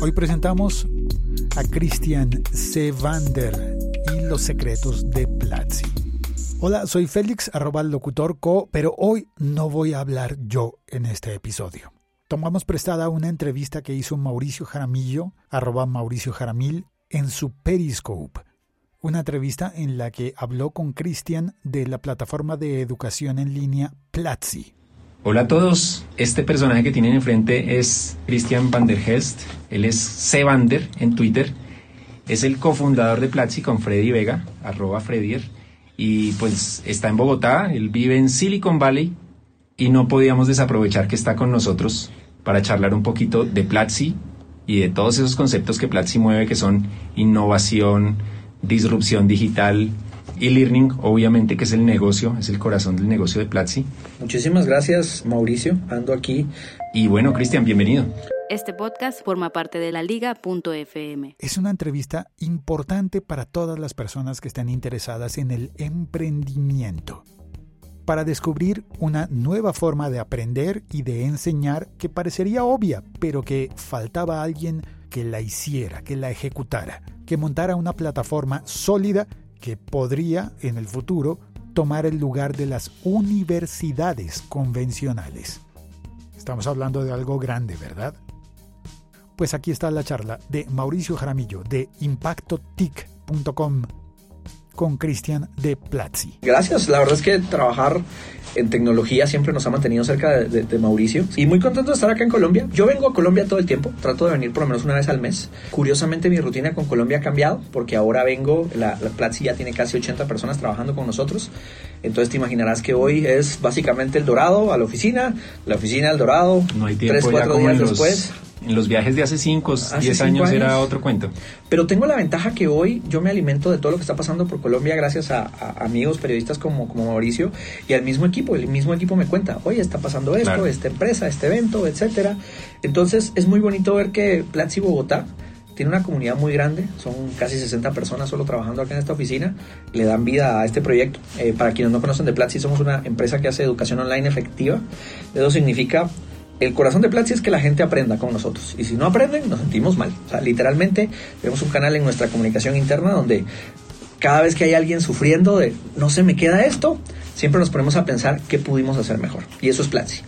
Hoy presentamos a Christian Sevander y los secretos de Platzi. Hola, soy Félix, arroba locutor co, pero hoy no voy a hablar yo en este episodio. Tomamos prestada una entrevista que hizo Mauricio Jaramillo, arroba Mauricio Jaramil, en su Periscope. Una entrevista en la que habló con Christian de la plataforma de educación en línea Platzi. Hola a todos, este personaje que tienen enfrente es Christian van der Helst, él es Sevander en Twitter, es el cofundador de Platzi con Freddy Vega, arroba Freddier, y pues está en Bogotá, él vive en Silicon Valley. Y no podíamos desaprovechar que está con nosotros para charlar un poquito de Platzi y de todos esos conceptos que Platzi mueve que son innovación, disrupción digital, e-learning, obviamente, que es el negocio, es el corazón del negocio de Platzi. Muchísimas gracias, Mauricio. Ando aquí. Y bueno, Cristian, bienvenido. Este podcast forma parte de la liga.fm. Es una entrevista importante para todas las personas que están interesadas en el emprendimiento. Para descubrir una nueva forma de aprender y de enseñar que parecería obvia, pero que faltaba alguien que la hiciera, que la ejecutara, que montara una plataforma sólida que podría en el futuro tomar el lugar de las universidades convencionales. Estamos hablando de algo grande, ¿verdad? Pues aquí está la charla de Mauricio Jaramillo de impactotic.com con Cristian de Platzi. Gracias, la verdad es que trabajar en tecnología siempre nos ha mantenido cerca de, Mauricio y muy contento de estar acá en Colombia. Yo vengo a Colombia todo el tiempo, trato de venir por lo menos una vez al mes. Curiosamente mi rutina con Colombia ha cambiado porque ahora vengo, la, la Platzi ya tiene casi 80 personas trabajando con nosotros, entonces te imaginarás que hoy es básicamente el Dorado a la oficina, la oficina al Dorado, no hay tiempo, tres, cuatro días después en los viajes de hace 5, 10 años, era otro cuento. Pero tengo la ventaja que hoy yo me alimento de todo lo que está pasando por Colombia gracias a, amigos periodistas como, como Mauricio y al mismo equipo. El mismo equipo me cuenta, oye, está pasando esto, esta empresa, este evento, etcétera. Entonces es muy bonito ver que Platzi Bogotá tiene una comunidad muy grande, son casi 60 personas solo trabajando acá en esta oficina, le dan vida a este proyecto. Eh, para quienes no conocen de Platzi, somos una empresa que hace educación online efectiva. Eso significa el corazón de Platzi es que la gente aprenda con nosotros. Y si no aprenden, nos sentimos mal. O sea, literalmente tenemos un canal en nuestra comunicación interna donde cada vez que hay alguien sufriendo de no se me queda esto, siempre nos ponemos a pensar qué pudimos hacer mejor. Y eso es Platzi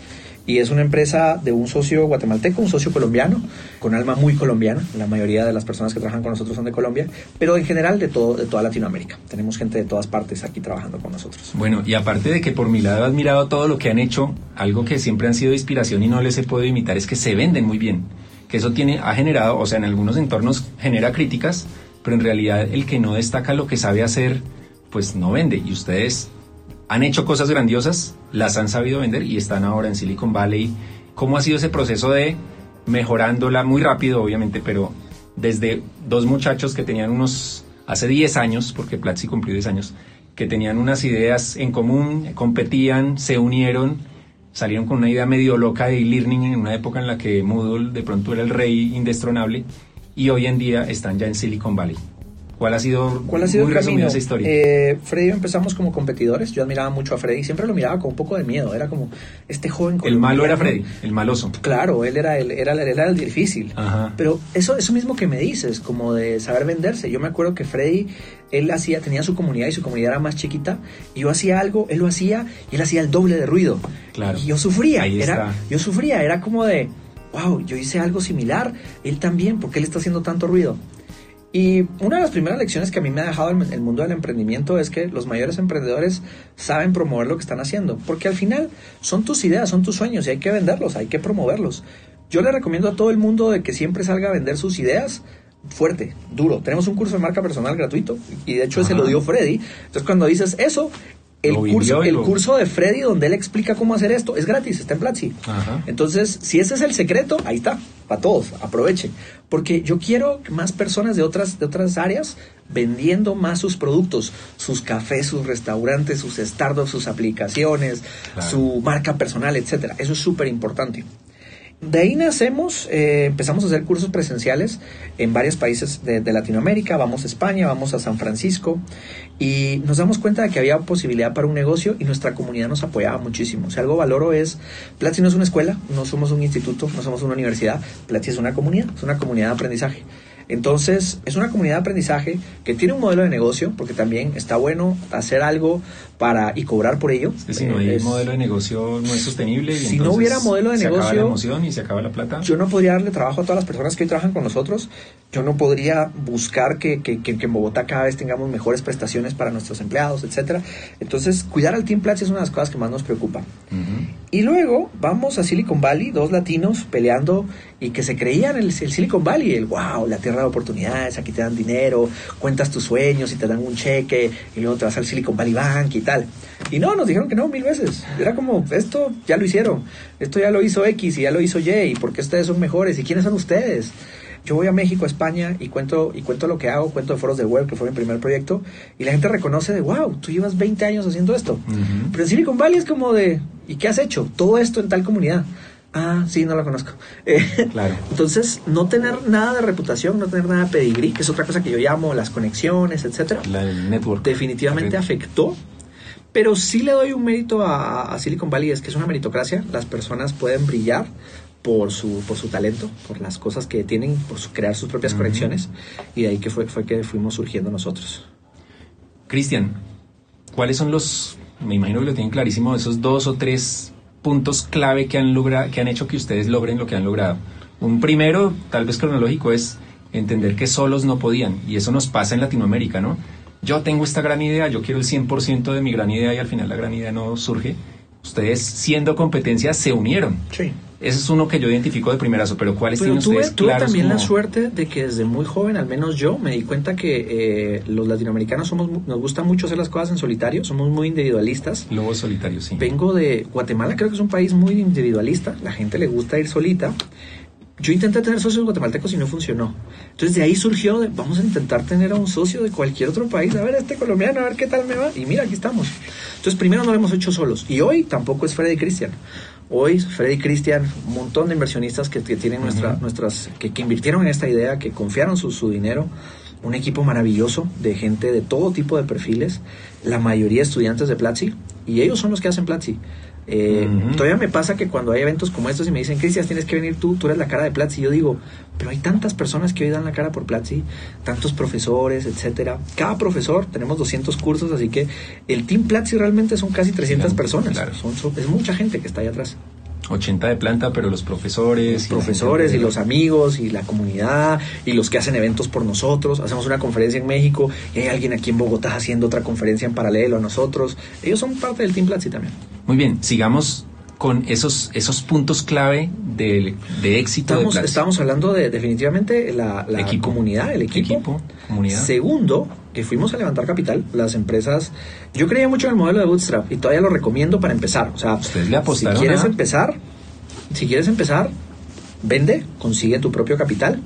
y es una empresa de un socio guatemalteco, un socio colombiano, con alma muy colombiana. La mayoría de las personas que trabajan con nosotros son de Colombia, pero en general de, todo, de toda Latinoamérica. Tenemos gente de todas partes aquí trabajando con nosotros. Bueno, y aparte de que por mi lado he admirado todo lo que han hecho, algo que siempre han sido inspiración y no les he podido imitar es que se venden muy bien. Que eso tiene, ha generado, o sea, en algunos entornos genera críticas, pero en realidad el que no destaca lo que sabe hacer, pues no vende. Y ustedes han hecho cosas grandiosas, las han sabido vender y están ahora en Silicon Valley. ¿Cómo ha sido ese proceso de mejorándola muy rápido, obviamente, pero desde dos muchachos que tenían unos, hace 10 años, porque Platzi cumplió 10 años, que tenían unas ideas en común, competían, se unieron, salieron con una idea medio loca de e-learning en una época en la que Moodle de pronto era el rey indestronable y hoy en día están ya en Silicon Valley. ¿Cuál ha sido, ¿Cuál ha sido muy esa historia? Eh, Freddy empezamos como competidores. Yo admiraba mucho a Freddy. Siempre lo miraba con un poco de miedo. Era como este joven El malo era Freddy, el maloso. Claro, él era el, era, era el difícil. Pero eso, eso mismo que me dices, como de saber venderse. Yo me acuerdo que Freddy, él hacía, tenía su comunidad y su comunidad era más chiquita. Y yo hacía algo, él lo hacía y él hacía el doble de ruido. Claro. Y yo sufría. era, Yo sufría. Era como de, wow, yo hice algo similar. Él también, porque él está haciendo tanto ruido? Y una de las primeras lecciones que a mí me ha dejado el, mundo del emprendimiento es que los mayores emprendedores saben promover lo que están haciendo, porque al final son tus ideas, son tus sueños y hay que venderlos, hay que promoverlos. Yo le recomiendo a todo el mundo de que siempre salga a vender sus ideas fuerte, duro. Tenemos un curso de marca personal gratuito y de hecho ese lo dio Freddy. Entonces cuando dices eso, el curso, el curso de Freddy donde él explica cómo hacer esto es gratis, está en Platzi. Entonces, si ese es el secreto, ahí está, para todos, aprovechen. Porque yo quiero más personas de otras, de otras áreas vendiendo más sus productos, sus cafés, sus restaurantes, sus startups, sus aplicaciones, su marca personal, etcétera. Eso es súper importante. De ahí nacemos, eh, empezamos a hacer cursos presenciales en varios países de, de, Latinoamérica, vamos a España, vamos a San Francisco y nos damos cuenta de que había posibilidad para un negocio y nuestra comunidad nos apoyaba muchísimo. Si algo valoro es, Platzi no es una escuela, no somos un instituto, no somos una universidad, Platzi es una comunidad, es una comunidad de aprendizaje. Entonces, es una comunidad de aprendizaje que tiene un modelo de negocio, porque también está bueno hacer algo para y cobrar por ello. Es si no hay modelo de negocio no es sostenible. si no hubiera modelo de se negocio, acaba la emoción y se acaba la plata. Yo no podría darle trabajo a todas las personas que hoy trabajan con nosotros. Yo no podría buscar que, que, que, en Bogotá cada vez tengamos mejores prestaciones para nuestros empleados, etcétera. Entonces, cuidar al Team Platzi es una de las cosas que más nos preocupa. Y luego vamos a Silicon Valley, dos latinos peleando y que se creían el, el Silicon Valley, el wow, la tierra de oportunidades, aquí te dan dinero, cuentas tus sueños y te dan un cheque y luego te vas al Silicon Valley Bank y tal. Y no, nos dijeron que no mil veces. Era como, esto ya lo hicieron, esto ya lo hizo X y ya lo hizo Y, y por qué ustedes son mejores y quiénes son ustedes. Yo voy a México, a España y cuento, y cuento lo que hago, cuento de foros de web, que fue mi primer proyecto, y la gente reconoce de, wow, tú llevas 20 años haciendo esto. Uh -huh. Pero en Silicon Valley es como de, ¿y qué has hecho? Todo esto en tal comunidad. Ah, sí, no la conozco. Eh, claro. Entonces, no tener nada de reputación, no tener nada de pedigrí, que es otra cosa que yo llamo las conexiones, etcétera. La, el network. Definitivamente afectó. Pero sí le doy un mérito a, a, Silicon Valley, es que es una meritocracia. Las personas pueden brillar por su, por su talento, por las cosas que tienen, por su, crear sus propias uh -huh. conexiones. Y de ahí que fue, fue que fuimos surgiendo nosotros. Cristian, ¿cuáles son los, me imagino que lo tienen clarísimo, esos dos o tres puntos clave que han, logra, que han hecho que ustedes logren lo que han logrado? Un primero, tal vez cronológico, es entender que solos no podían. Y eso nos pasa en Latinoamérica, ¿no? Yo tengo esta gran idea, yo quiero el 100% de mi gran idea y al final la gran idea no surge. Ustedes, siendo competencia, se unieron. Sí. Ese es uno que yo identifico de primerazo, pero ¿cuáles pero tienen tuve, ustedes tuve claros también como... la suerte de que desde muy joven, al menos yo, me di cuenta que eh, los latinoamericanos somos, nos gusta mucho hacer las cosas en solitario, somos muy individualistas. Lobos solitarios, sí. Vengo de Guatemala, creo que es un país muy individualista, la gente le gusta ir solita. Yo intenté tener socios guatemaltecos y no funcionó. Entonces de ahí surgió de, vamos a intentar tener a un socio de cualquier otro país, a ver este colombiano, a ver qué tal me va. Y mira, aquí estamos. Entonces primero no lo hemos hecho solos. Y hoy tampoco es Freddy Cristian. Hoy Freddy Cristian, un montón de inversionistas que, que tienen uh -huh. nuestras, que, que, invirtieron en esta idea, que confiaron su, su dinero, un equipo maravilloso de gente de todo tipo de perfiles, la mayoría estudiantes de Platzi, y ellos son los que hacen Platzi. Eh, uh -huh. Todavía me pasa que cuando hay eventos como estos y me dicen, Cristian, tienes que venir tú, tú eres la cara de Platzi, yo digo, pero hay tantas personas que hoy dan la cara por Platzi, tantos profesores, etcétera. Cada profesor, tenemos 200 cursos, así que el Team Platzi realmente son casi 300 claro, personas. Claro. Son, son, es mucha gente que está ahí atrás. 80 de planta, pero los profesores. Los profesores y, y los amigos y la comunidad y los que hacen eventos por nosotros. Hacemos una conferencia en México y hay alguien aquí en Bogotá haciendo otra conferencia en paralelo a nosotros. Ellos son parte del Team Platzi también. Muy bien, sigamos con esos, esos puntos clave de, de éxito estamos, de. Estamos hablando de definitivamente la, la equipo. comunidad, el equipo. equipo comunidad. Segundo, que fuimos a levantar capital, las empresas. Yo creía mucho en el modelo de Bootstrap y todavía lo recomiendo para empezar. O sea, ustedes le si quieres a... empezar, si quieres empezar, vende, consigue tu propio capital.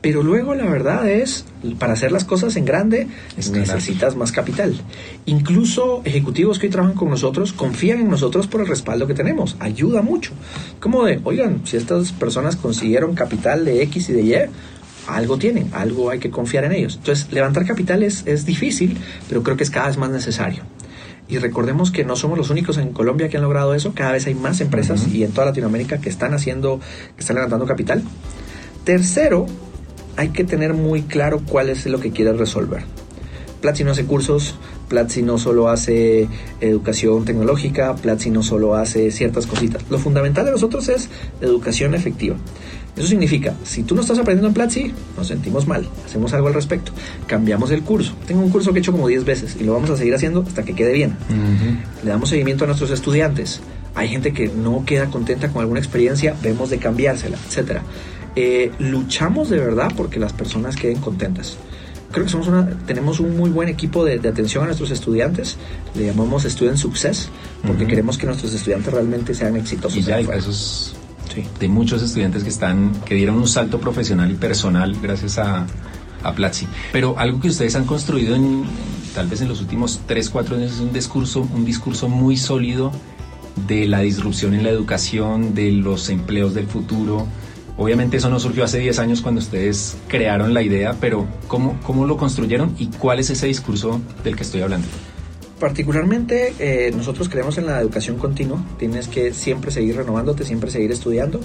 Pero luego la verdad es, para hacer las cosas en grande, es necesitas más capital. Incluso ejecutivos que hoy trabajan con nosotros confían en nosotros por el respaldo que tenemos. Ayuda mucho. Como de, oigan, si estas personas consiguieron capital de X y de Y, algo tienen, algo hay que confiar en ellos. Entonces, levantar capital es, es difícil, pero creo que es cada vez más necesario. Y recordemos que no somos los únicos en Colombia que han logrado eso, cada vez hay más empresas uh -huh. y en toda Latinoamérica que están haciendo, que están levantando capital. Tercero, hay que tener muy claro cuál es lo que quieres resolver. Platzi no hace cursos, Platzi no solo hace educación tecnológica, Platzi no solo hace ciertas cositas. Lo fundamental de nosotros es educación efectiva. Eso significa, si tú no estás aprendiendo en Platzi, nos sentimos mal, hacemos algo al respecto, cambiamos el curso. Tengo un curso que he hecho como 10 veces y lo vamos a seguir haciendo hasta que quede bien. Uh -huh. Le damos seguimiento a nuestros estudiantes. Hay gente que no queda contenta con alguna experiencia, vemos de cambiársela, etcétera eh, luchamos de verdad porque las personas queden contentas. Creo que somos una, tenemos un muy buen equipo de, de atención a nuestros estudiantes, le llamamos Student Success, porque uh -huh. queremos que nuestros estudiantes realmente sean exitosos. Y ya hay casos sí. de muchos estudiantes que, están, que dieron un salto profesional y personal gracias a, a Platzi. Pero algo que ustedes han construido en, tal vez en los últimos 3, 4 años es un discurso, un discurso muy sólido de la disrupción en la educación, de los empleos del futuro. Obviamente eso no surgió hace 10 años cuando ustedes crearon la idea, pero ¿cómo, cómo lo construyeron y cuál es ese discurso del que estoy hablando? particularmente eh, nosotros creemos en la educación continua. Tienes que siempre seguir renovándote, siempre seguir estudiando.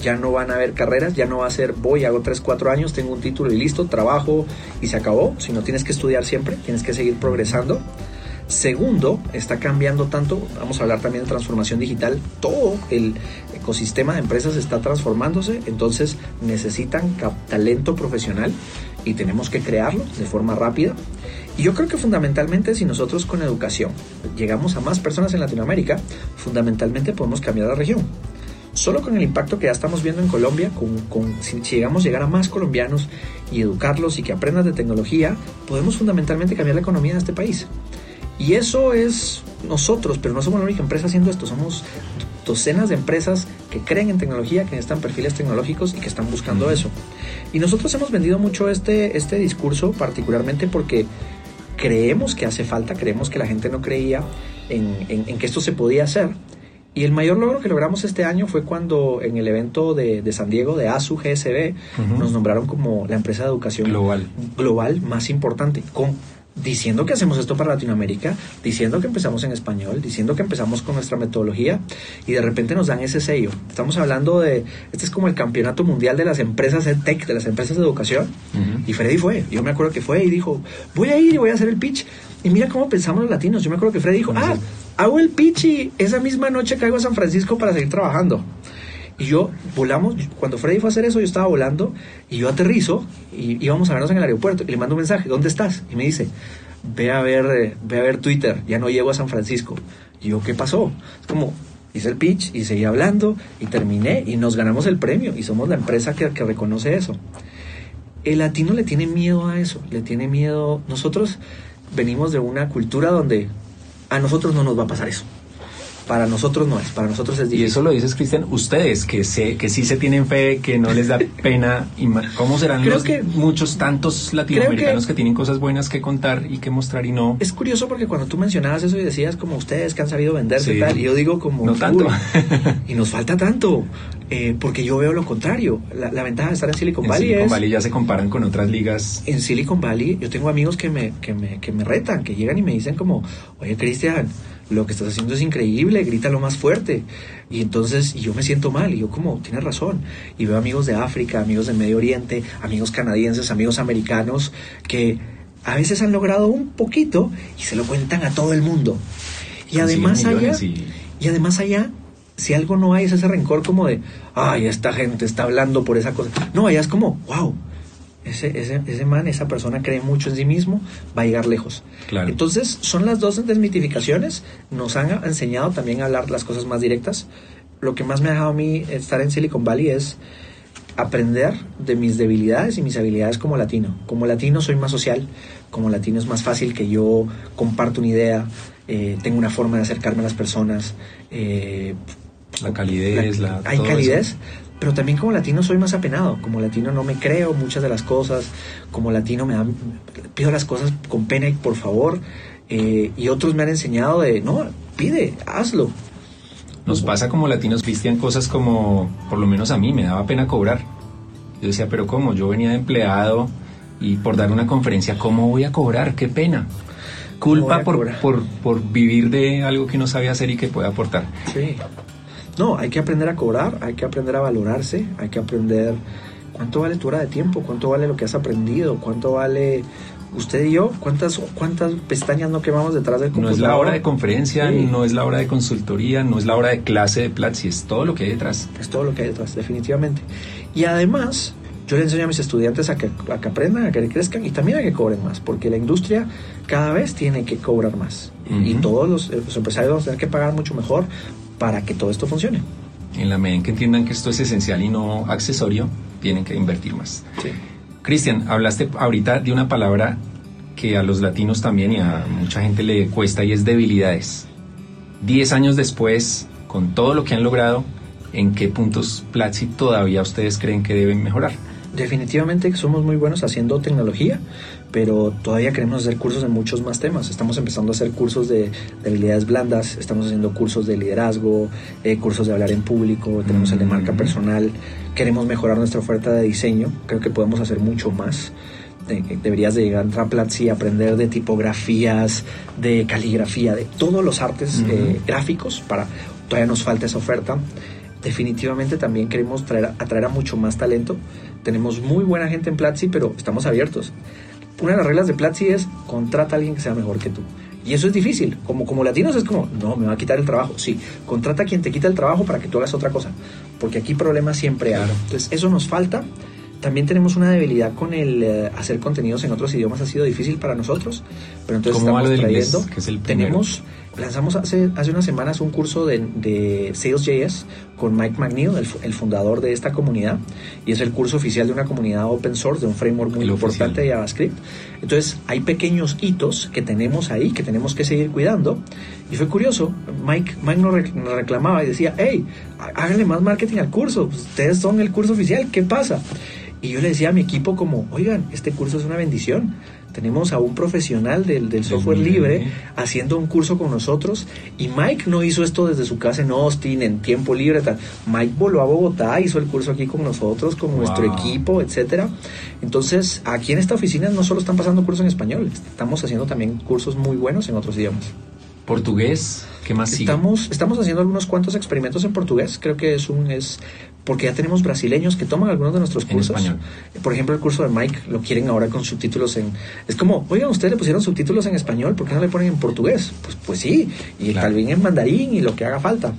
Ya no van a haber carreras, ya no va a ser voy, hago 3, 4 años, tengo un título y listo, trabajo y se acabó. Sino tienes que estudiar siempre, tienes que seguir progresando. Segundo, está cambiando tanto, vamos a hablar también de transformación digital, todo el ecosistema de empresas está transformándose, entonces necesitan talento profesional y tenemos que crearlo de forma rápida. Y yo creo que fundamentalmente si nosotros con educación llegamos a más personas en Latinoamérica, fundamentalmente podemos cambiar la región. Solo con el impacto que ya estamos viendo en Colombia, si llegamos a llegar a más colombianos y educarlos y que aprendan de tecnología, podemos fundamentalmente cambiar la economía de este país. Y eso es nosotros, pero no somos la única empresa haciendo esto, somos docenas de empresas que creen en tecnología, que necesitan perfiles tecnológicos y que están buscando eso. Y nosotros hemos vendido mucho este, este discurso, particularmente porque creemos que hace falta, creemos que la gente no creía en, que esto se podía hacer. Y el mayor logro que logramos este año fue cuando en el evento de, San Diego de ASU GSB nos nombraron como la empresa de educación global, global más importante, con diciendo que hacemos esto para Latinoamérica, diciendo que empezamos en español, diciendo que empezamos con nuestra metodología y de repente nos dan ese sello. Estamos hablando de, este es como el campeonato mundial de las empresas tech, de las empresas de educación. Y Freddy fue, yo me acuerdo que fue y dijo, voy a ir y voy a hacer el pitch. Y mira cómo pensamos los latinos. Yo me acuerdo que Freddy dijo, ah, hago el pitch y esa misma noche caigo a San Francisco para seguir trabajando. Y yo volamos, cuando Freddy fue a hacer eso, yo estaba volando y yo aterrizo y íbamos a vernos en el aeropuerto y le mando un mensaje, ¿dónde estás? Y me dice, ve a ver, eh, ve a ver Twitter, ya no llego a San Francisco. Y yo, ¿qué pasó? Es como, hice el pitch y seguí hablando y terminé y nos ganamos el premio y somos la empresa que, que reconoce eso. El latino le tiene miedo a eso, le tiene miedo. Nosotros venimos de una cultura donde a nosotros no nos va a pasar eso para nosotros no es, para nosotros es difícil. Y eso lo dices, Cristian, ustedes que sé, que sí se tienen fe, que no les da pena, ¿cómo serán los que, muchos tantos latinoamericanos que, tienen cosas buenas que contar y que mostrar y no? Es curioso porque cuando tú mencionabas eso y decías como ustedes que han sabido venderse y tal, y yo digo como... No tanto. y nos falta tanto, eh, porque yo veo lo contrario. La, ventaja de estar en Silicon Valley en Silicon Valley ya se comparan con otras ligas. En Silicon Valley yo tengo amigos que me, que me, que me retan, que llegan y me dicen como, oye Cristian, lo que estás haciendo es increíble, grítalo más fuerte. Y entonces y yo me siento mal, y yo como, tienes razón. Y veo amigos de África, amigos de Medio Oriente, amigos canadienses, amigos americanos, que a veces han logrado un poquito y se lo cuentan a todo el mundo. Y además allá, y además allá, si algo no hay es ese rencor como de, ay, esta gente está hablando por esa cosa. No, allá es como, wow, ese, ese, ese, man, esa persona cree mucho en sí mismo, va a llegar lejos. Entonces, son las dos desmitificaciones. Nos han enseñado también a hablar las cosas más directas. Lo que más me ha dejado a mí estar en Silicon Valley es aprender de mis debilidades y mis habilidades como latino. Como latino soy más social, como latino es más fácil que yo comparto una idea, eh, tengo una forma de acercarme a las personas. Eh, la calidez, la, hay calidez, pero también como latino soy más apenado, como latino no me creo muchas de las cosas, como latino me pido las cosas con pena y por favor, eh, y otros me han enseñado de, no, pide, hazlo. Nos pasa como latinos, Cristian, cosas como, por lo menos a mí, me daba pena cobrar. Yo decía, pero ¿cómo? Yo venía de empleado y por dar una conferencia, ¿cómo voy a cobrar? ¡Qué pena! Culpa por, por, por vivir de algo que no sabe hacer y que puede aportar. Sí. No, hay que aprender a cobrar, hay que aprender a valorarse, hay que aprender cuánto vale tu hora de tiempo, cuánto vale lo que has aprendido, cuánto vale usted y yo, cuántas, cuántas pestañas no quemamos detrás del computador. No es la hora de conferencia, no es la hora de consultoría, no es la hora de clase de Platzi, es todo lo que hay detrás. Es todo lo que hay detrás, definitivamente. Y además, yo le enseño a mis estudiantes a que, a que aprendan, a que crezcan y también a que cobren más, porque la industria cada vez tiene que cobrar más. Y todos los, los empresarios van a tener que pagar mucho mejor para que todo esto funcione. En la medida en que entiendan que esto es esencial y no accesorio, tienen que invertir más. Sí. Cristian, hablaste ahorita de una palabra que a los latinos también y a mucha gente le cuesta y es debilidades. Diez años después, con todo lo que han logrado, ¿en qué puntos Platzi todavía ustedes creen que deben mejorar? Definitivamente somos muy buenos haciendo tecnología, pero todavía queremos hacer cursos en muchos más temas. Estamos empezando a hacer cursos de, habilidades blandas, estamos haciendo cursos de liderazgo, eh, cursos de hablar en público, tenemos el de marca personal, queremos mejorar nuestra oferta de diseño, creo que podemos hacer mucho más. deberías de llegar a Platzi y aprender de tipografías, de caligrafía, de todos los artes eh, gráficos para todavía nos falta esa oferta definitivamente también queremos traer, atraer a mucho más talento. Tenemos muy buena gente en Platzi, pero estamos abiertos. Una de las reglas de Platzi es contrata a alguien que sea mejor que tú. Y eso es difícil. Como, como latinos es como, no, me va a quitar el trabajo. Sí, contrata a quien te quita el trabajo para que tú hagas otra cosa. Porque aquí problemas siempre hay. Entonces, eso nos falta. También tenemos una debilidad con el eh, hacer contenidos en otros idiomas. Ha sido difícil para nosotros. Pero entonces estamos trayendo. que es el tenemos lanzamos hace, hace unas semanas un curso de, de Sales.js con Mike McNeil, el, fundador de esta comunidad, y es el curso oficial de una comunidad open source, de un framework muy importante de JavaScript. Entonces, hay pequeños hitos que tenemos ahí, que tenemos que seguir cuidando. Y fue curioso, Mike, Mike nos, reclamaba y decía, hey, háganle más marketing al curso, ustedes son el curso oficial, ¿qué pasa? Y yo le decía a mi equipo como, oigan, este curso es una bendición tenemos a un profesional del, software libre haciendo un curso con nosotros y Mike no hizo esto desde su casa en Austin, en tiempo libre. Tal. Mike voló a Bogotá, hizo el curso aquí con nosotros, con nuestro equipo, etcétera. Entonces, aquí en esta oficina no solo están pasando cursos en español, estamos haciendo también cursos muy buenos en otros idiomas. Portugués, ¿qué más sigue? Estamos, estamos haciendo algunos cuantos experimentos en portugués. Creo que es un es porque ya tenemos brasileños que toman algunos de nuestros cursos. Por ejemplo, el curso de Mike lo quieren ahora con subtítulos en... Es como, oigan, ustedes le pusieron subtítulos en español, ¿por qué no le ponen en portugués? Pues, pues sí, y tal vez en mandarín y lo que haga falta.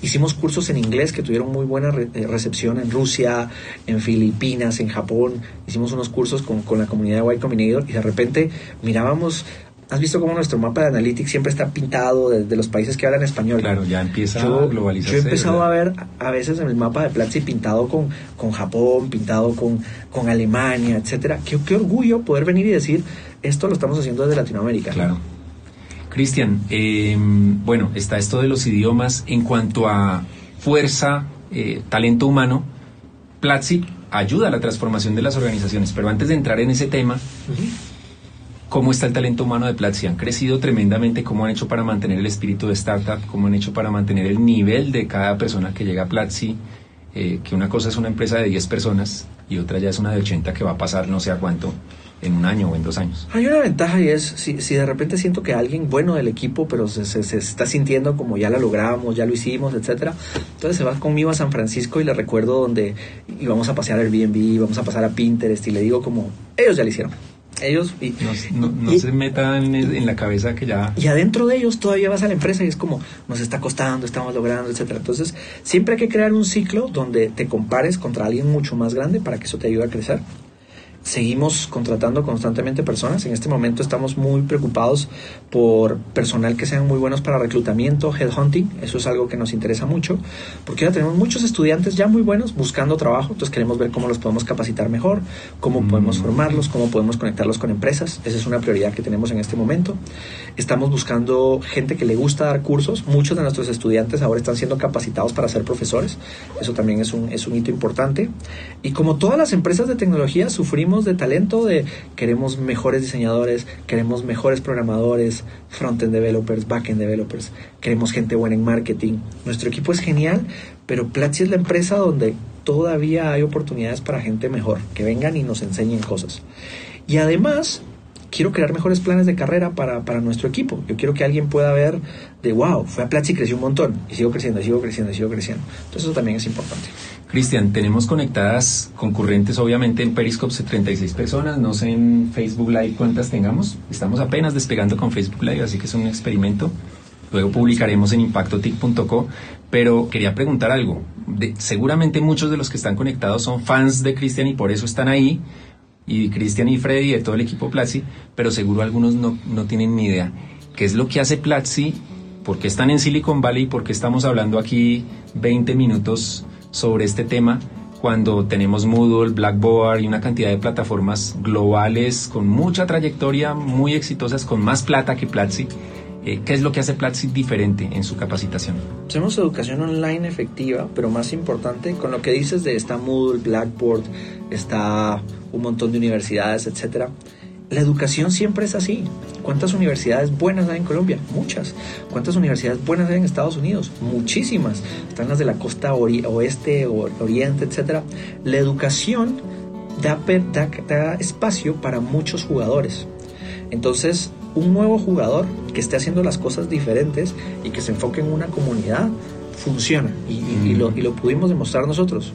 Hicimos cursos en inglés que tuvieron muy buena eh, recepción en Rusia, en Filipinas, en Japón. Hicimos unos cursos con, con la comunidad de Y Combinator y de repente mirábamos ¿Has visto cómo nuestro mapa de Analytics siempre está pintado de, los países que hablan español? Claro, ya empieza a globalizarse. Yo he empezado a ver a veces en el mapa de Platzi pintado con, con Japón, pintado con, con Alemania, etcétera. Qué, qué orgullo poder venir y decir, esto lo estamos haciendo desde Latinoamérica. Claro. Cristian, em, bueno, está esto de los idiomas. En cuanto a fuerza, eh, talento humano, Platzi ayuda a la transformación de las organizaciones. Pero antes de entrar en ese tema, cómo está el talento humano de Platzi. Han crecido tremendamente, cómo han hecho para mantener el espíritu de startup, cómo han hecho para mantener el nivel de cada persona que llega a Platzi, eh, que una cosa es una empresa de 10 personas y otra ya es una de 80 que va a pasar no sé a cuánto en un año o en dos años. Hay una ventaja y es si, de repente siento que alguien bueno del equipo, pero se, se, está sintiendo como ya lo logramos, ya lo hicimos, etcétera, entonces se va conmigo a San Francisco y le recuerdo donde íbamos a pasear Airbnb, íbamos a pasar a Pinterest y le digo como, ellos ya lo hicieron ellos y, no, se metan en la cabeza que ya y adentro de ellos todavía vas a la empresa y es como nos está costando estamos logrando etcétera. Entonces siempre hay que crear un ciclo donde te compares contra alguien mucho más grande para que eso te ayude a crecer seguimos contratando constantemente personas. En este momento estamos muy preocupados por personal que sean muy buenos para reclutamiento, headhunting. Eso es algo que nos interesa mucho, porque ahora tenemos muchos estudiantes ya muy buenos buscando trabajo. Entonces queremos ver cómo los podemos capacitar mejor, cómo mm. podemos formarlos, cómo podemos conectarlos con empresas. Esa es una prioridad que tenemos en este momento. Estamos buscando gente que le gusta dar cursos. Muchos de nuestros estudiantes ahora están siendo capacitados para ser profesores. Eso también es un, es un hito importante. Y como todas las empresas de tecnología, sufrimos de talento, de queremos mejores diseñadores, queremos mejores programadores, front-end developers, back-end developers, queremos gente buena en marketing. Nuestro equipo es genial, pero Platzi es la empresa donde todavía hay oportunidades para gente mejor, que vengan y nos enseñen cosas. Y además, quiero crear mejores planes de carrera para, para, nuestro equipo. Yo quiero que alguien pueda ver de, wow, fue a Platzi y creció un montón, y sigo creciendo, y sigo creciendo, y sigo creciendo. Entonces eso también es importante. Cristian, tenemos conectadas concurrentes obviamente en Periscope 36 personas, no sé en Facebook Live cuántas tengamos, estamos apenas despegando con Facebook Live, así que es un experimento. Luego publicaremos en impactotic.co, pero quería preguntar algo. seguramente muchos de los que están conectados son fans de Cristian y por eso están ahí, y Cristian y Freddy de todo el equipo Platzi, pero seguro algunos no, no tienen ni idea. ¿Qué es lo que hace Platzi? ¿Por qué están en Silicon Valley? ¿Por qué estamos hablando aquí 20 minutos sobre este tema cuando tenemos Moodle, Blackboard y una cantidad de plataformas globales con mucha trayectoria, muy exitosas, con más plata que Platzi. Eh, ¿Qué es lo que hace Platzi diferente en su capacitación? Hacemos educación online efectiva, pero más importante, con lo que dices de está Moodle, Blackboard, está un montón de universidades, etcétera. La educación siempre es así. ¿Cuántas universidades buenas hay en Colombia? Muchas. ¿Cuántas universidades buenas hay en Estados Unidos? Muchísimas. Están las de la costa oeste, o oriente, etcétera. La educación da, espacio para muchos jugadores. Entonces, un nuevo jugador que esté haciendo las cosas diferentes y que se enfoque en una comunidad funciona y, lo, pudimos demostrar nosotros.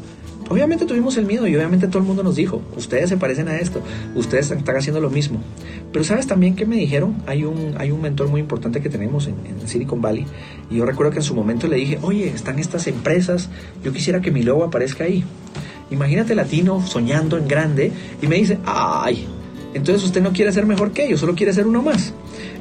Obviamente tuvimos el miedo y obviamente todo el mundo nos dijo, ustedes se parecen a esto, ustedes están haciendo lo mismo. Pero sabes también que me dijeron, hay un, hay un mentor muy importante que tenemos en, Silicon Valley y yo recuerdo que en su momento le dije, oye, están estas empresas, yo quisiera que mi logo aparezca ahí. Imagínate latino soñando en grande y me dice, ay, entonces usted no quiere ser mejor que ellos, solo quiere ser uno más.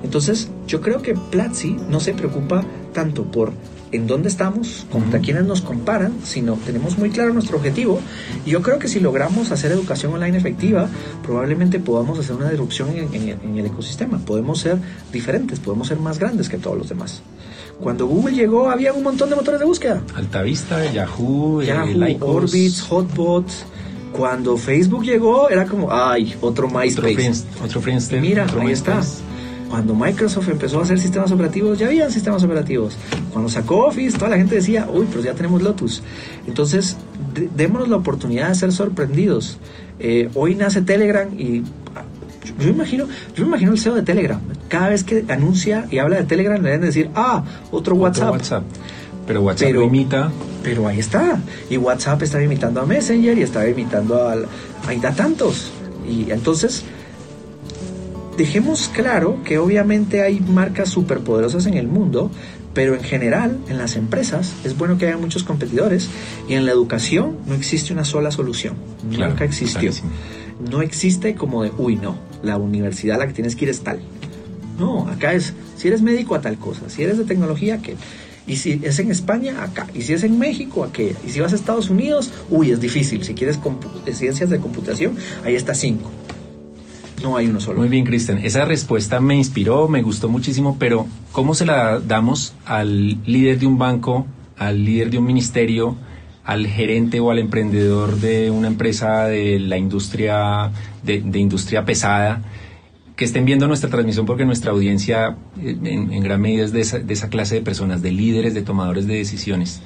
Entonces yo creo que Platzi no se preocupa tanto por en dónde estamos, contra quienes nos comparan, sino tenemos muy claro nuestro objetivo. Y yo creo que si logramos hacer educación online efectiva, probablemente podamos hacer una disrupción en, el ecosistema. Podemos ser diferentes, podemos ser más grandes que todos los demás. Cuando Google llegó, había un montón de motores de búsqueda. Altavista, Yahoo, eh, Yahoo Orbitz, Hotbots cuando Facebook llegó, era como, ay, otro MySpace. Otro, Friendster. Mira, ahí está. Cuando Microsoft empezó a hacer sistemas operativos, ya habían sistemas operativos. Cuando sacó Office, toda la gente decía, uy, pero ya tenemos Lotus. Entonces, démonos la oportunidad de ser sorprendidos. Eh, hoy nace Telegram y ah, yo, imagino, yo me imagino el CEO de Telegram. Cada vez que anuncia y habla de Telegram, le deben decir, ah, otro, WhatsApp. WhatsApp. Pero WhatsApp lo imita. Pero ahí está. Y WhatsApp está imitando a Messenger y está imitando al. Ahí da tantos. Y entonces, dejemos claro que obviamente hay marcas superpoderosas en el mundo, pero en general, en las empresas, es bueno que haya muchos competidores y en la educación no existe una sola solución. Nunca existió. No existe como de, uy, no, la universidad a la que tienes que ir es tal. No, acá es, si eres médico a tal cosa, si eres de tecnología, que y si es en España, acá. Y si es en México, aquella. Y si vas a Estados Unidos, uy, es difícil. Si quieres ciencias de computación, ahí está cinco. No hay uno solo. Muy bien, Cristian. Esa respuesta me inspiró, me gustó muchísimo, pero ¿cómo se la damos al líder de un banco, al líder de un ministerio, al gerente o al emprendedor de una empresa de la industria, de, de industria pesada? que estén viendo nuestra transmisión porque nuestra audiencia eh, en, gran medida es de esa, clase de personas, de líderes, de tomadores de decisiones.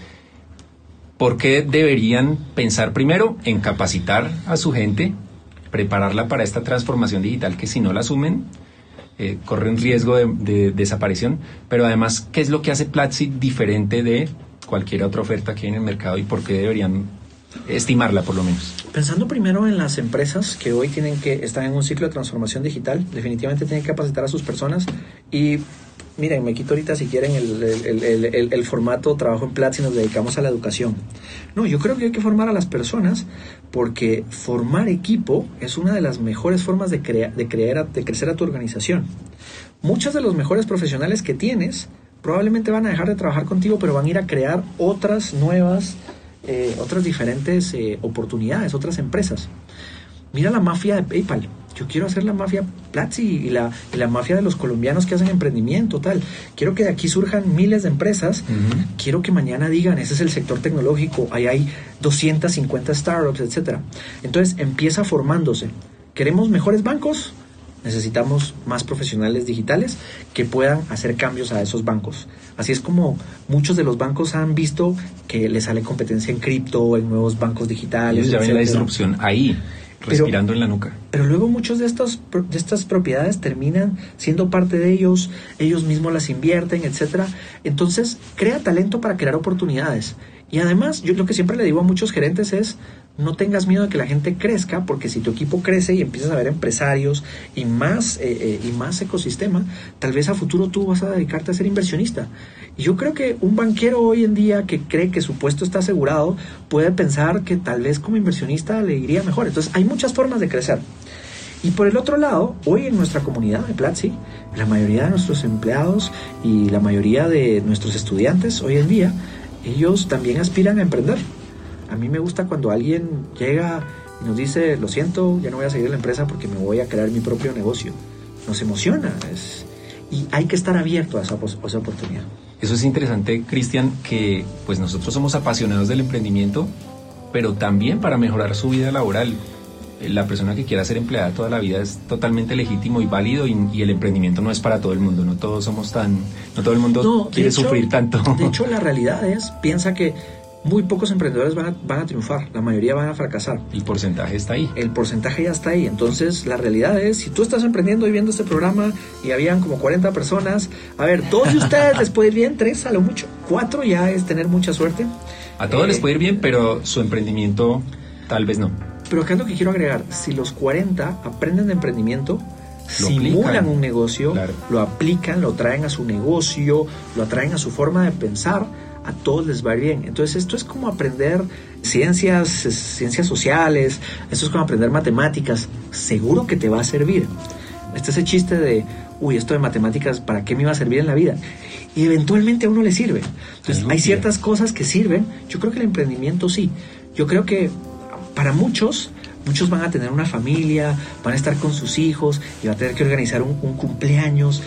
¿Por qué deberían pensar primero en capacitar a su gente, prepararla para esta transformación digital que si no la asumen, eh, corren riesgo de, desaparición? Pero además, ¿qué es lo que hace Platzi diferente de cualquier otra oferta que hay en el mercado y por qué deberían estimarla por lo menos. Pensando primero en las empresas que hoy tienen que están en un ciclo de transformación digital, definitivamente tienen que capacitar a sus personas y miren, me quito ahorita si quieren el, formato trabajo en Platzi nos dedicamos a la educación. No, yo creo que hay que formar a las personas porque formar equipo es una de las mejores formas de, de, crear, de crecer a tu organización. Muchos de los mejores profesionales que tienes probablemente van a dejar de trabajar contigo, pero van a ir a crear otras nuevas eh, otras diferentes eh, oportunidades, otras empresas. Mira la mafia de PayPal. Yo quiero hacer la mafia Platzi y la, la mafia de los colombianos que hacen emprendimiento, tal. Quiero que de aquí surjan miles de empresas. Quiero que mañana digan, ese es el sector tecnológico, ahí hay 250 startups, etc. Entonces empieza formándose. ¿Queremos mejores bancos? necesitamos más profesionales digitales que puedan hacer cambios a esos bancos. Así es como muchos de los bancos han visto que les sale competencia en cripto, en nuevos bancos digitales. ya ven la disrupción ahí, respirando en la nuca. Pero luego muchos de estos de estas propiedades terminan siendo parte de ellos, ellos mismos las invierten, etcétera. Entonces, crea talento para crear oportunidades. Y además, yo lo que siempre le digo a muchos gerentes es, no tengas miedo de que la gente crezca, porque si tu equipo crece y empiezas a ver empresarios y más, eh, eh, y más ecosistema, tal vez a futuro tú vas a dedicarte a ser inversionista. Y yo creo que un banquero hoy en día que cree que su puesto está asegurado puede pensar que tal vez como inversionista le iría mejor. Entonces hay muchas formas de crecer. Y por el otro lado, hoy en nuestra comunidad de Platzi, la mayoría de nuestros empleados y la mayoría de nuestros estudiantes hoy en día, ellos también aspiran a emprender a mí me gusta cuando alguien llega y nos dice, lo siento, ya no voy a seguir la empresa porque me voy a crear mi propio negocio. Nos emociona. Es, y hay que estar abierto a esa, a esa oportunidad. Eso es interesante, Cristian, que pues nosotros somos apasionados del emprendimiento, pero también para mejorar su vida laboral. La persona que quiera ser empleada toda la vida es totalmente legítimo y válido y, el emprendimiento no es para todo el mundo, no todos somos tan, no todo el mundo quiere sufrir tanto. De hecho, la realidad es, piensa que muy pocos emprendedores van a, van a triunfar, la mayoría van a fracasar. El porcentaje está ahí. El porcentaje ya está ahí. Entonces, la realidad es, si tú estás emprendiendo y viendo este programa y habían como 40 personas, a ver, todos de ustedes les puede ir bien, tres a lo mucho, cuatro ya es tener mucha suerte. A todos les eh, puede ir bien, pero su emprendimiento tal vez no. Pero ¿qué es lo que quiero agregar? Si los 40 aprenden de emprendimiento, simulan un negocio, lo aplican, lo traen a su negocio, lo atraen a su forma de pensar, a todos les va bien. Entonces esto es como aprender ciencias, ciencias sociales, esto es como aprender matemáticas, seguro que te va a servir. Este es el chiste de, uy, esto de matemáticas, ¿para qué me iba a servir en la vida? Y eventualmente a uno le sirve. Entonces hay ciertas cosas que sirven. Yo creo que el emprendimiento sí. Yo creo que para muchos Muchos van a tener una familia, van a estar con sus hijos y van a tener que organizar un, cumpleaños.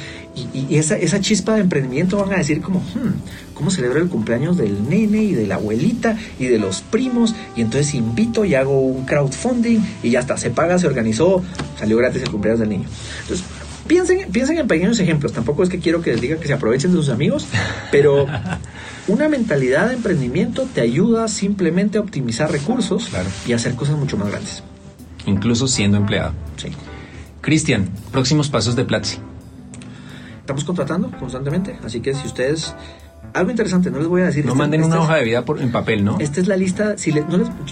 Y, esa, esa, chispa de emprendimiento van a decir como, hmm, ¿cómo celebro el cumpleaños del nene y de la abuelita y de los primos? Y entonces invito y hago un crowdfunding y ya está, se paga, se organizó, salió gratis el cumpleaños del niño. Entonces, piensen, piensen en pequeños ejemplos. Tampoco es que quiero que les diga que se aprovechen de sus amigos, pero una mentalidad de emprendimiento te ayuda simplemente a optimizar recursos y hacer cosas mucho más grandes. Incluso siendo empleado. Sí. Cristian, próximos pasos de Platzi. Estamos contratando constantemente, así que si ustedes algo interesante, no les voy a decir. No manden una hoja de vida por, en papel, ¿no? Esta es la lista. Si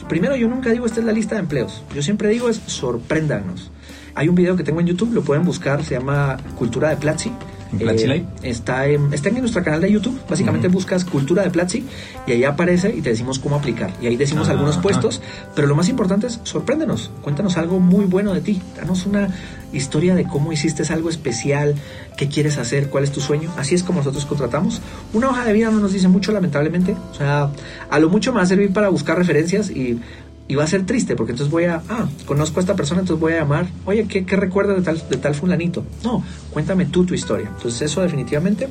primero, yo nunca digo esta es la lista de empleos. Yo siempre digo es sorpréndanos. Hay un video que tengo en YouTube, lo pueden buscar, se llama Cultura de Platzi. Eh, está, en, está en nuestro canal de YouTube. Básicamente buscas Cultura de Platzi y ahí aparece y te decimos cómo aplicar. Y ahí decimos ah, algunos puestos. Pero lo más importante es sorpréndenos. Cuéntanos algo muy bueno de ti. Danos una historia de cómo hiciste algo especial, qué quieres hacer, cuál es tu sueño. Así es como nosotros contratamos. Una hoja de vida no nos dice mucho, lamentablemente. O sea, a lo mucho me va a servir para buscar referencias y y va a ser triste porque entonces voy a, ah, conozco a esta persona, entonces voy a llamar, oye, ¿qué, qué recuerdas de tal, de tal fulanito? No, cuéntame tú tu historia. Entonces eso definitivamente.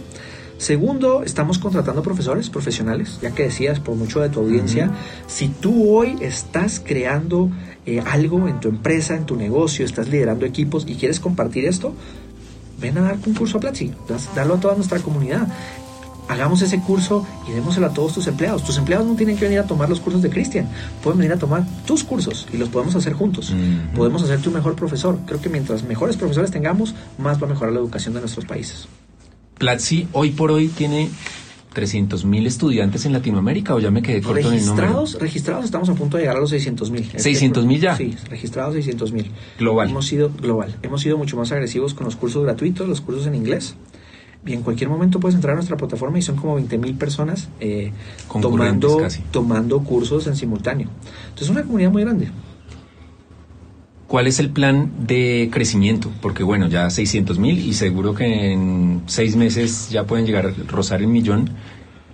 Segundo, estamos contratando profesores profesionales, ya que decías por mucho de tu audiencia, si tú hoy estás creando eh, algo en tu empresa, en tu negocio, estás liderando equipos y quieres compartir esto, ven a dar un curso a Platzi, dalo a toda nuestra comunidad hagamos ese curso y démoselo a todos tus empleados. Tus empleados no tienen que venir a tomar los cursos de Cristian, pueden venir a tomar tus cursos y los podemos hacer juntos. Podemos hacer tu mejor profesor. Creo que mientras mejores profesores tengamos, más va a mejorar la educación de nuestros países. Platzi hoy por hoy tiene 300 mil estudiantes en Latinoamérica o ya me quedé corto en el número? Registrados estamos a punto de llegar a los 600 mil. ¿600 mil ya? Sí, registrados 600 mil. Global. Hemos sido global. Hemos sido mucho más agresivos con los cursos gratuitos, los cursos en inglés y en cualquier momento puedes entrar a nuestra plataforma y son como 20 mil personas eh, tomando, tomando cursos en simultáneo. Entonces es una comunidad muy grande. ¿Cuál es el plan de crecimiento? Porque bueno, ya 600 mil y seguro que en seis meses ya pueden llegar a rozar el millón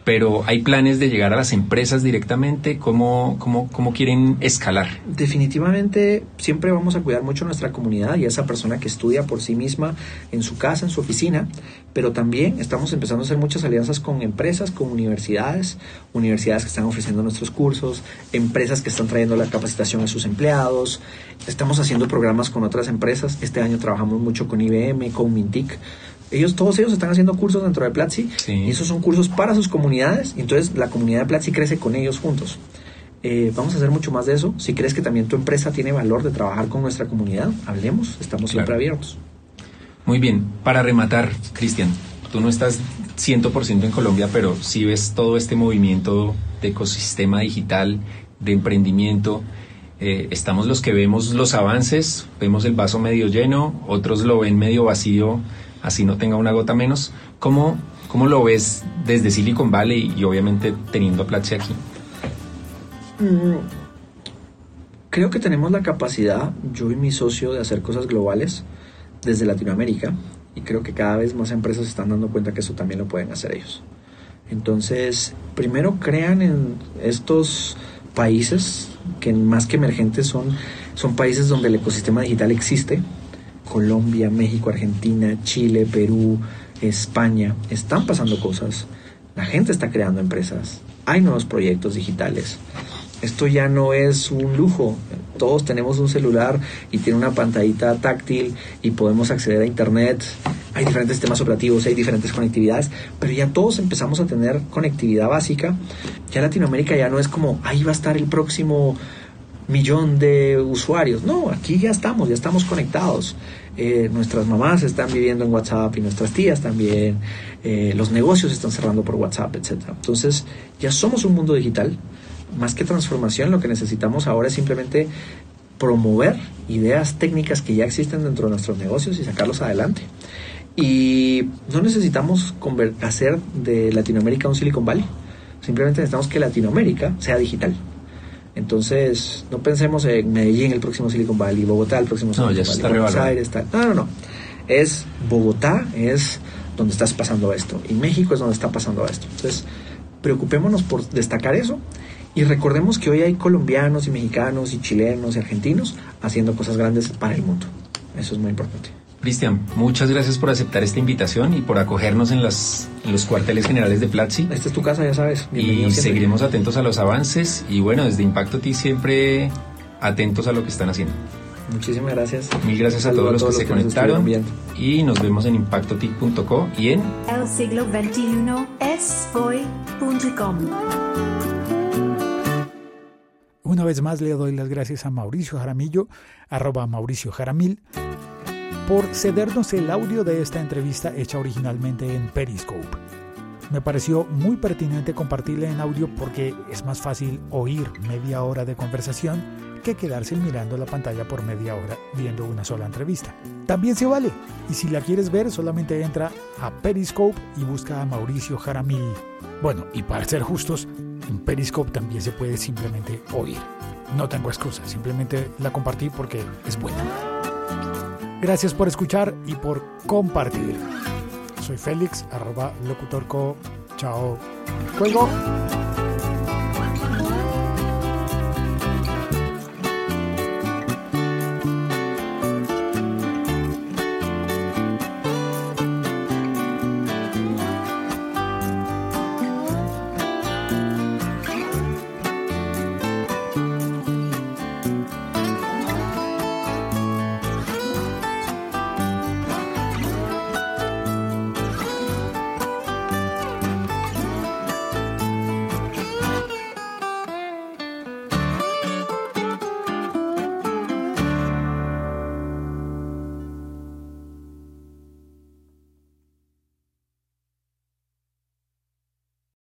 pero hay planes de llegar a las empresas directamente. ¿Cómo, cómo, cómo quieren escalar? Definitivamente siempre vamos a cuidar mucho nuestra comunidad y a esa persona que estudia por sí misma en su casa, en su oficina, pero también estamos empezando a hacer muchas alianzas con empresas, con universidades, universidades que están ofreciendo nuestros cursos, empresas que están trayendo la capacitación a sus empleados. Estamos haciendo programas con otras empresas. Este año trabajamos mucho con IBM, con Mintic ellos, todos ellos están haciendo cursos dentro de Platzi y esos son cursos para sus comunidades y entonces la comunidad de Platzi crece con ellos juntos. Eh, vamos a hacer mucho más de eso. Si crees que también tu empresa tiene valor de trabajar con nuestra comunidad, hablemos, estamos siempre abiertos. Muy bien, para rematar, Cristian, tú no estás 100% en Colombia, pero sí ves todo este movimiento de ecosistema digital, de emprendimiento. Eh, estamos los que vemos los avances, vemos el vaso medio lleno, otros lo ven medio vacío así no tenga una gota menos. ¿Cómo, cómo lo ves desde Silicon Valley y obviamente teniendo a aquí? Mm, creo que tenemos la capacidad, yo y mi socio, de hacer cosas globales desde Latinoamérica y creo que cada vez más empresas están dando cuenta que eso también lo pueden hacer ellos. Entonces, primero crean en estos países que más que emergentes son, son países donde el ecosistema digital existe, Colombia, México, Argentina, Chile, Perú, España, están pasando cosas, la gente está creando empresas, hay nuevos proyectos digitales. Esto ya no es un lujo. Todos tenemos un celular y tiene una pantallita táctil y podemos acceder a internet. Hay diferentes sistemas operativos, hay diferentes conectividades, pero ya todos empezamos a tener conectividad básica. Ya Latinoamérica ya no es como ahí va a estar el próximo millón de usuarios. No, aquí ya estamos, ya estamos conectados. Eh, nuestras mamás están viviendo en WhatsApp y nuestras tías también. Eh, los negocios están cerrando por WhatsApp, etc. Entonces, ya somos un mundo digital. Más que transformación, lo que necesitamos ahora es simplemente promover ideas técnicas que ya existen dentro de nuestros negocios y sacarlos adelante. Y no necesitamos hacer de Latinoamérica un Silicon Valley. Simplemente necesitamos que Latinoamérica sea digital. Entonces, no pensemos en Medellín el próximo Silicon Valley, Bogotá el próximo Silicon Valley, Buenos Aires No, no, no. Es Bogotá, es donde estás pasando esto. Y México es donde está pasando esto. Entonces, preocupémonos por destacar eso y recordemos que hoy hay colombianos y mexicanos y chilenos y argentinos haciendo cosas grandes para el mundo. Eso es muy importante. Cristian, muchas gracias por aceptar esta invitación y por acogernos en, los cuarteles generales de Platzi. Esta es tu casa, ya sabes. y seguiremos atentos a los avances y bueno, desde Impacto T siempre atentos a lo que están haciendo. Muchísimas gracias. Mil gracias a todos, los que se conectaron y nos vemos en impactotic.co y en el siglo 21 es hoy.com. Una vez más le doy las gracias a Mauricio Jaramillo, arroba Mauricio Jaramil, por cedernos el audio de esta entrevista hecha originalmente en Periscope. Me pareció muy pertinente compartirla en audio porque es más fácil oír media hora de conversación que quedarse mirando la pantalla por media hora viendo una sola entrevista. También se vale, y si la quieres ver solamente entra a Periscope y busca a Mauricio Jaramil. Bueno, y para ser justos, en Periscope también se puede simplemente oír. No tengo excusa, simplemente la compartí porque es buena. Gracias por escuchar y por compartir. Soy Félix, arroba locutorco. Chao. Cuelgo.